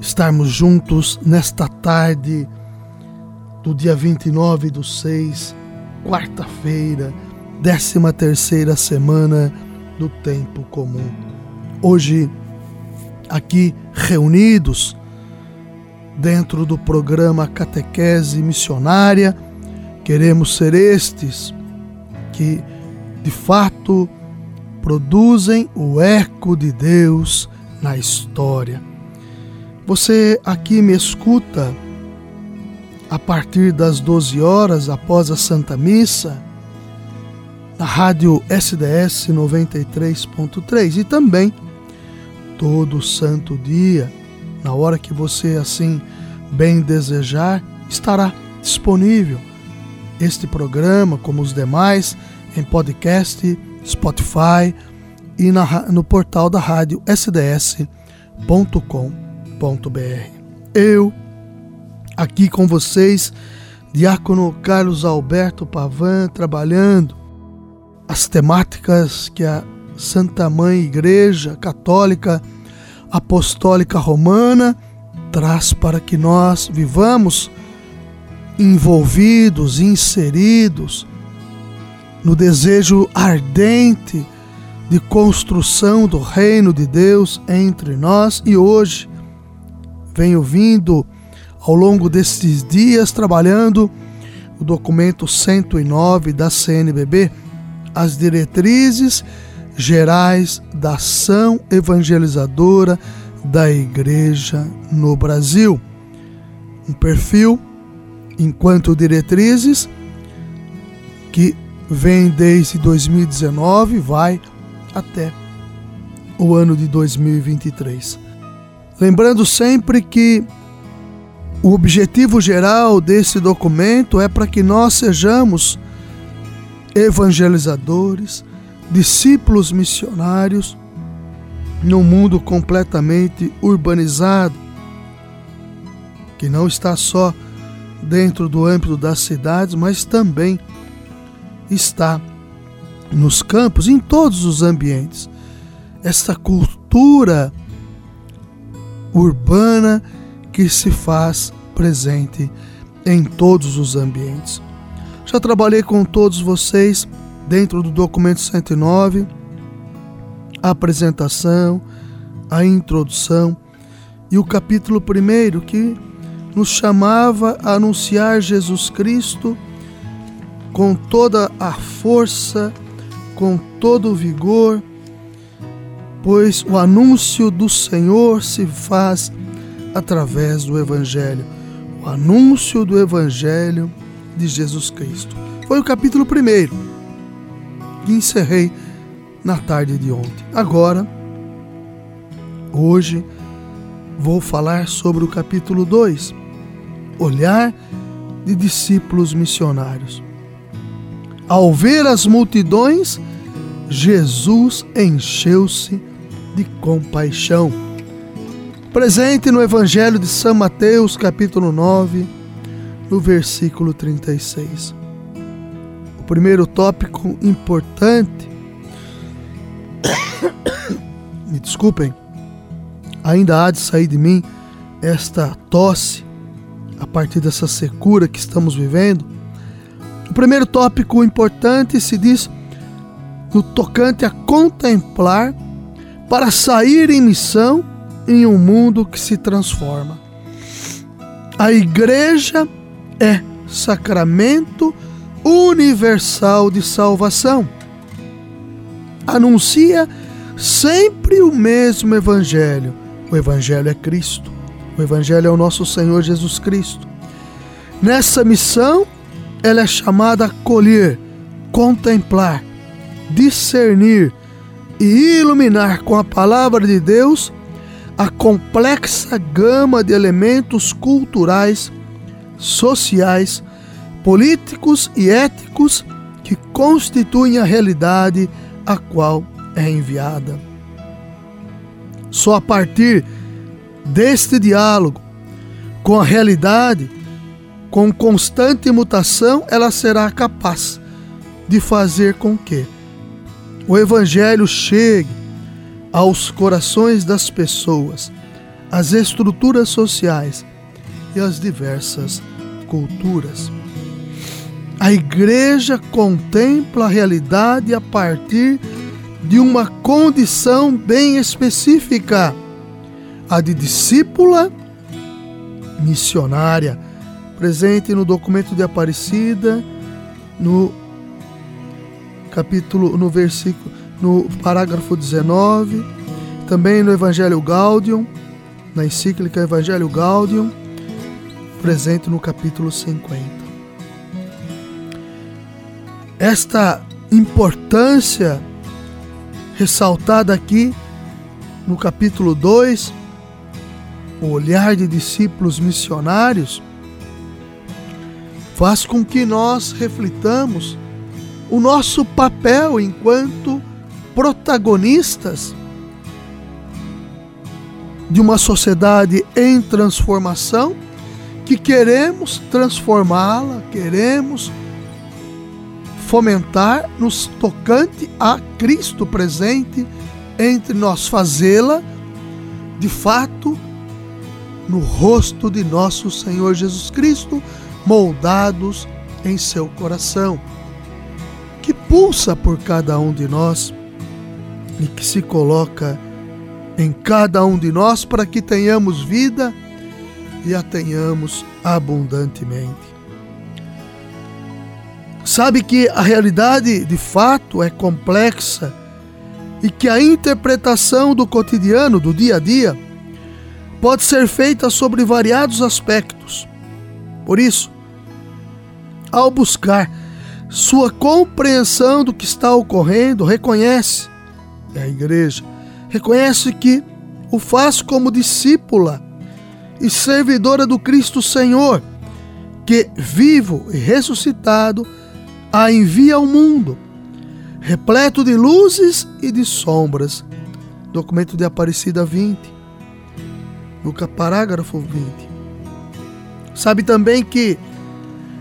estarmos juntos nesta tarde do dia 29 do 6, quarta-feira, 13 terceira semana do tempo comum. Hoje, aqui reunidos dentro do programa Catequese Missionária, queremos ser estes que, de fato, produzem o eco de Deus na história. Você aqui me escuta a partir das 12 horas após a Santa Missa na rádio SDS 93.3 e também todo santo dia, na hora que você assim bem desejar, estará disponível este programa, como os demais, em podcast, Spotify e na, no portal da rádio sds.com.br. Eu, aqui com vocês, Diácono Carlos Alberto Pavan, trabalhando as temáticas que a Santa Mãe Igreja Católica Apostólica Romana traz para que nós vivamos envolvidos, inseridos no desejo ardente de construção do reino de Deus entre nós e hoje venho vindo ao longo destes dias trabalhando o documento 109 da CNBB, as diretrizes gerais da ação evangelizadora da Igreja no Brasil. Um perfil enquanto diretrizes que vem desde 2019 vai até o ano de 2023. Lembrando sempre que o objetivo geral desse documento é para que nós sejamos evangelizadores, discípulos missionários num mundo completamente urbanizado, que não está só dentro do âmbito das cidades, mas também está nos campos, em todos os ambientes. Essa cultura urbana que se faz presente em todos os ambientes. Já trabalhei com todos vocês dentro do documento 109, a apresentação, a introdução e o capítulo 1 que nos chamava a anunciar Jesus Cristo com toda a força, com todo o vigor, pois o anúncio do Senhor se faz através do Evangelho. O anúncio do Evangelho de Jesus Cristo. Foi o capítulo 1 que encerrei na tarde de ontem. Agora, hoje, vou falar sobre o capítulo 2, Olhar de discípulos missionários. Ao ver as multidões, Jesus encheu-se de compaixão. Presente no Evangelho de São Mateus, capítulo 9, no versículo 36. O primeiro tópico importante, me desculpem, ainda há de sair de mim esta tosse a partir dessa secura que estamos vivendo o primeiro tópico importante se diz no tocante a contemplar para sair em missão em um mundo que se transforma. A igreja é sacramento universal de salvação. Anuncia sempre o mesmo evangelho. O evangelho é Cristo. O evangelho é o nosso Senhor Jesus Cristo. Nessa missão, ela é chamada a colher, contemplar, discernir e iluminar com a palavra de Deus a complexa gama de elementos culturais, sociais, políticos e éticos que constituem a realidade a qual é enviada. Só a partir deste diálogo com a realidade, com constante mutação, ela será capaz de fazer com que o Evangelho chegue aos corações das pessoas, às estruturas sociais e às diversas culturas. A igreja contempla a realidade a partir de uma condição bem específica, a de discípula missionária, presente no documento de Aparecida, no capítulo, no versículo, no parágrafo 19, também no Evangelho Gaudium, na encíclica Evangelho Gaudium, presente no capítulo 50. Esta importância ressaltada aqui no capítulo 2, o olhar de discípulos missionários, faz com que nós reflitamos o nosso papel enquanto protagonistas de uma sociedade em transformação que queremos transformá-la, queremos fomentar nos tocante a Cristo presente entre nós, fazê-la de fato no rosto de nosso Senhor Jesus Cristo, moldados em seu coração que pulsa por cada um de nós e que se coloca em cada um de nós para que tenhamos vida e a tenhamos abundantemente. Sabe que a realidade de fato é complexa e que a interpretação do cotidiano, do dia a dia, pode ser feita sobre variados aspectos. Por isso, ao buscar sua compreensão do que está ocorrendo, reconhece, é a igreja, reconhece que o faz como discípula e servidora do Cristo Senhor, que, vivo e ressuscitado, a envia ao mundo, repleto de luzes e de sombras. Documento de Aparecida 20, no parágrafo 20. Sabe também que,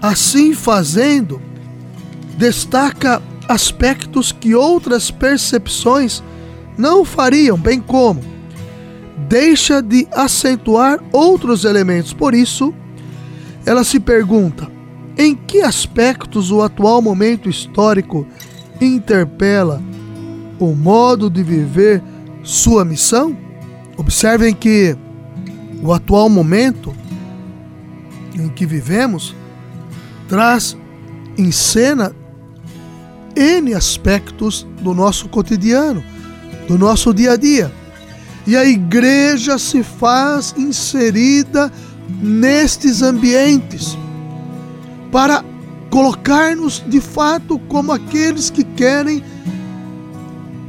assim fazendo, destaca aspectos que outras percepções não fariam, bem como deixa de acentuar outros elementos. Por isso, ela se pergunta: em que aspectos o atual momento histórico interpela o modo de viver sua missão? Observem que o atual momento em que vivemos traz em cena N aspectos do nosso cotidiano, do nosso dia a dia. E a igreja se faz inserida nestes ambientes para colocar-nos de fato como aqueles que querem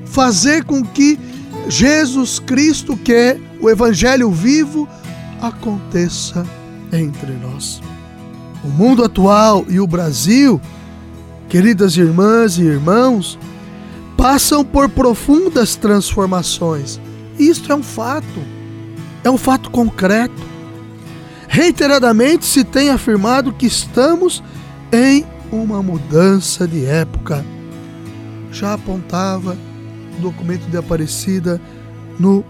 fazer com que Jesus Cristo, que é o Evangelho vivo, aconteça entre nós. O mundo atual e o Brasil queridas irmãs e irmãos, passam por profundas transformações. Isto é um fato, é um fato concreto. Reiteradamente se tem afirmado que estamos em uma mudança de época. Já apontava o documento de Aparecida no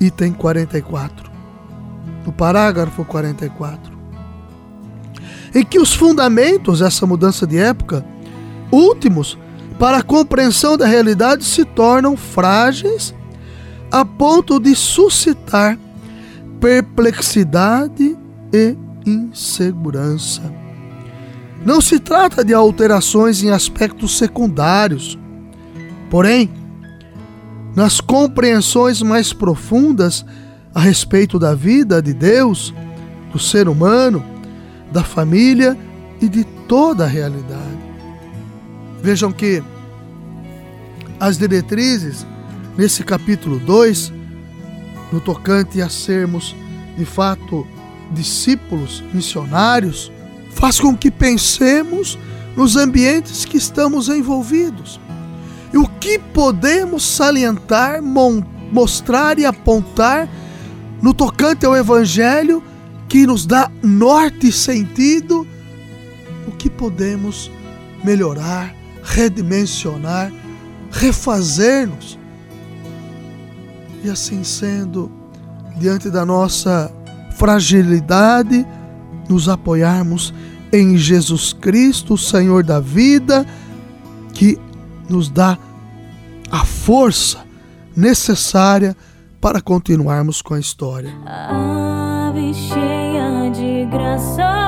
item 44, no parágrafo 44, em que os fundamentos dessa mudança de época últimos para a compreensão da realidade se tornam frágeis a ponto de suscitar perplexidade e insegurança. Não se trata de alterações em aspectos secundários, porém, nas compreensões mais profundas a respeito da vida de Deus, do ser humano, da família e de toda a realidade. Vejam que as diretrizes, nesse capítulo 2, no tocante a sermos de fato discípulos, missionários, faz com que pensemos nos ambientes que estamos envolvidos. E o que podemos salientar, mostrar e apontar no tocante ao Evangelho que nos dá norte e sentido, o que podemos melhorar, redimensionar, refazer-nos. E assim sendo, diante da nossa fragilidade, nos apoiarmos em Jesus Cristo, Senhor da vida, que nos dá a força necessária para continuarmos com a história. Ave cheia de graça,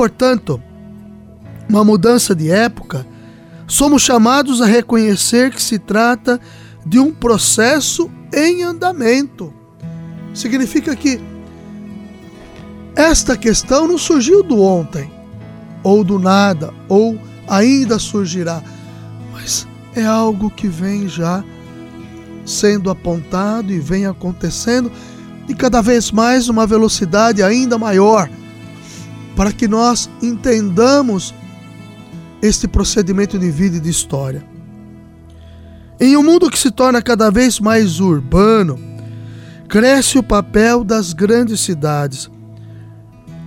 portanto, uma mudança de época, somos chamados a reconhecer que se trata de um processo em andamento. Significa que esta questão não surgiu do ontem, ou do nada, ou ainda surgirá, mas é algo que vem já sendo apontado e vem acontecendo e cada vez mais uma velocidade ainda maior para que nós entendamos este procedimento de vida e de história. Em um mundo que se torna cada vez mais urbano, cresce o papel das grandes cidades,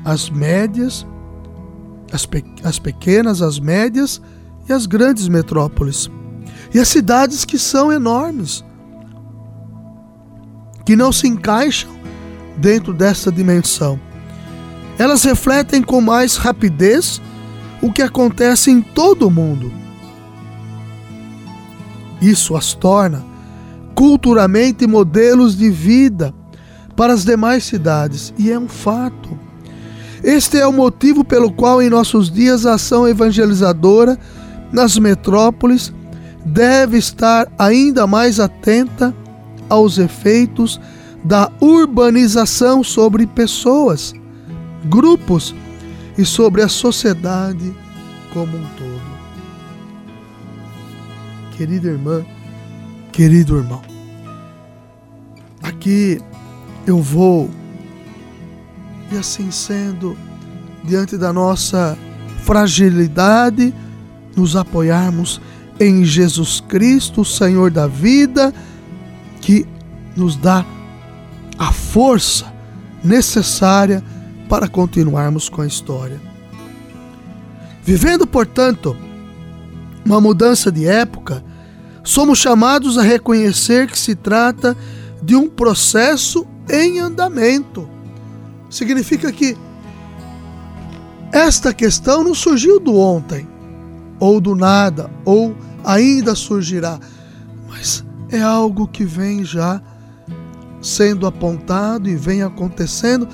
as médias, as, pe as pequenas, as médias e as grandes metrópoles. E as cidades que são enormes, que não se encaixam dentro dessa dimensão. Elas refletem com mais rapidez o que acontece em todo o mundo. Isso as torna culturalmente modelos de vida para as demais cidades, e é um fato. Este é o motivo pelo qual, em nossos dias, a ação evangelizadora nas metrópoles deve estar ainda mais atenta aos efeitos da urbanização sobre pessoas grupos e sobre a sociedade como um todo. Querida irmã, querido irmão, aqui eu vou, e assim sendo, diante da nossa fragilidade, nos apoiarmos em Jesus Cristo, Senhor da vida, que nos dá a força necessária para continuarmos com a história. Vivendo, portanto, uma mudança de época, somos chamados a reconhecer que se trata de um processo em andamento. Significa que esta questão não surgiu do ontem, ou do nada, ou ainda surgirá, mas é algo que vem já sendo apontado e vem acontecendo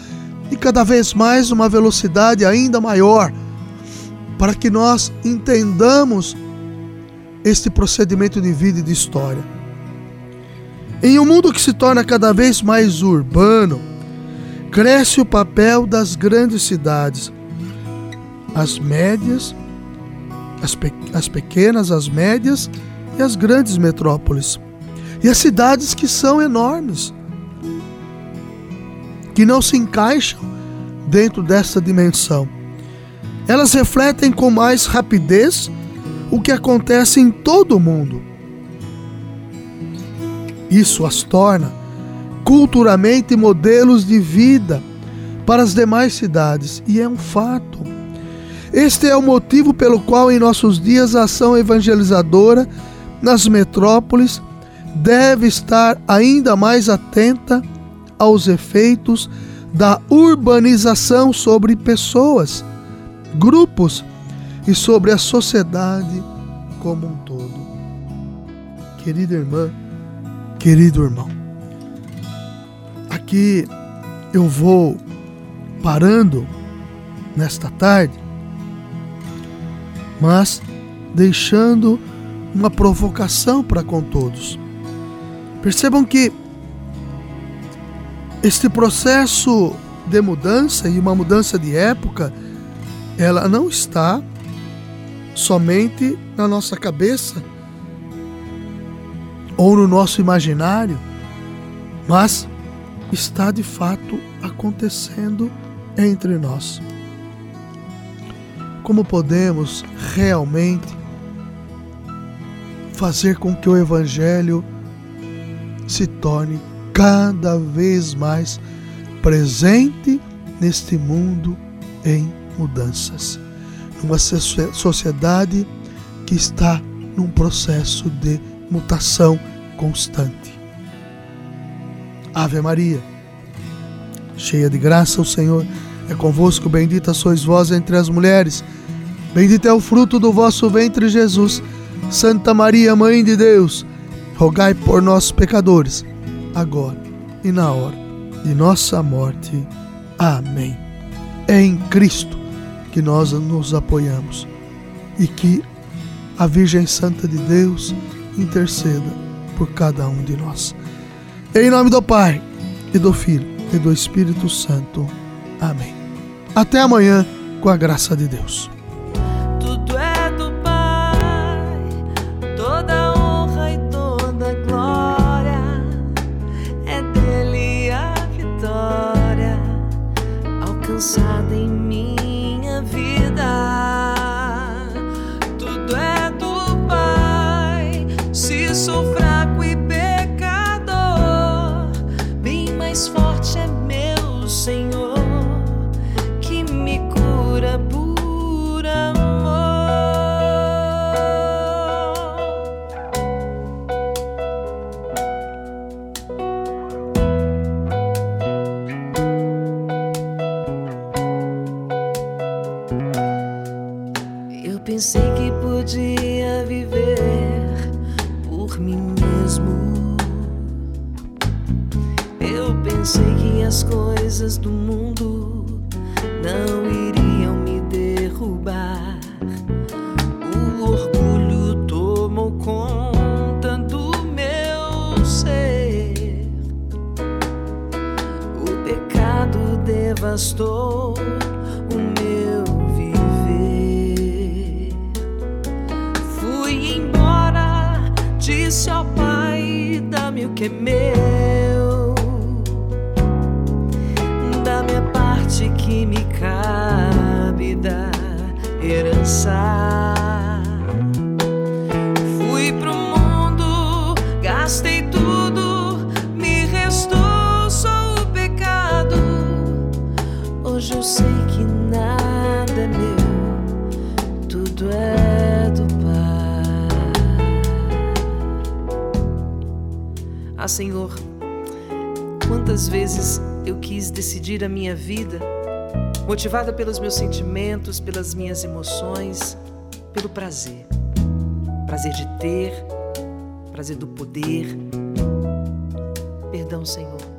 e cada vez mais uma velocidade ainda maior, para que nós entendamos este procedimento de vida e de história. Em um mundo que se torna cada vez mais urbano, cresce o papel das grandes cidades, as médias, as, pe as pequenas, as médias e as grandes metrópoles. E as cidades que são enormes, que não se encaixam dentro dessa dimensão. Elas refletem com mais rapidez o que acontece em todo o mundo. Isso as torna culturalmente modelos de vida para as demais cidades, e é um fato. Este é o motivo pelo qual, em nossos dias, a ação evangelizadora nas metrópoles deve estar ainda mais atenta aos efeitos da urbanização sobre pessoas, grupos e sobre a sociedade como um todo. Querida irmã, querido irmão, aqui eu vou parando nesta tarde, mas deixando uma provocação para com todos. Percebam que este processo de mudança e uma mudança de época, ela não está somente na nossa cabeça ou no nosso imaginário, mas está de fato acontecendo entre nós. Como podemos realmente fazer com que o Evangelho se torne cada vez mais presente neste mundo em mudanças, numa sociedade que está num processo de mutação constante. Ave Maria, cheia de graça, o Senhor é convosco, bendita sois vós entre as mulheres, bendito é o fruto do vosso ventre, Jesus. Santa Maria, Mãe de Deus, rogai por nós, pecadores, agora e na hora de nossa morte. Amém. É em Cristo que nós nos apoiamos e que a Virgem Santa de Deus interceda por cada um de nós. Em nome do Pai, e do Filho, e do Espírito Santo. Amém. Até amanhã, com a graça de Deus. Devastou disse ao Pai: dá-me o que é meu, da minha parte que me cabe da herança. Tudo é do Ah, Senhor, quantas vezes eu quis decidir a minha vida, motivada pelos meus sentimentos, pelas minhas emoções, pelo prazer. Prazer de ter, prazer do poder. Perdão, Senhor.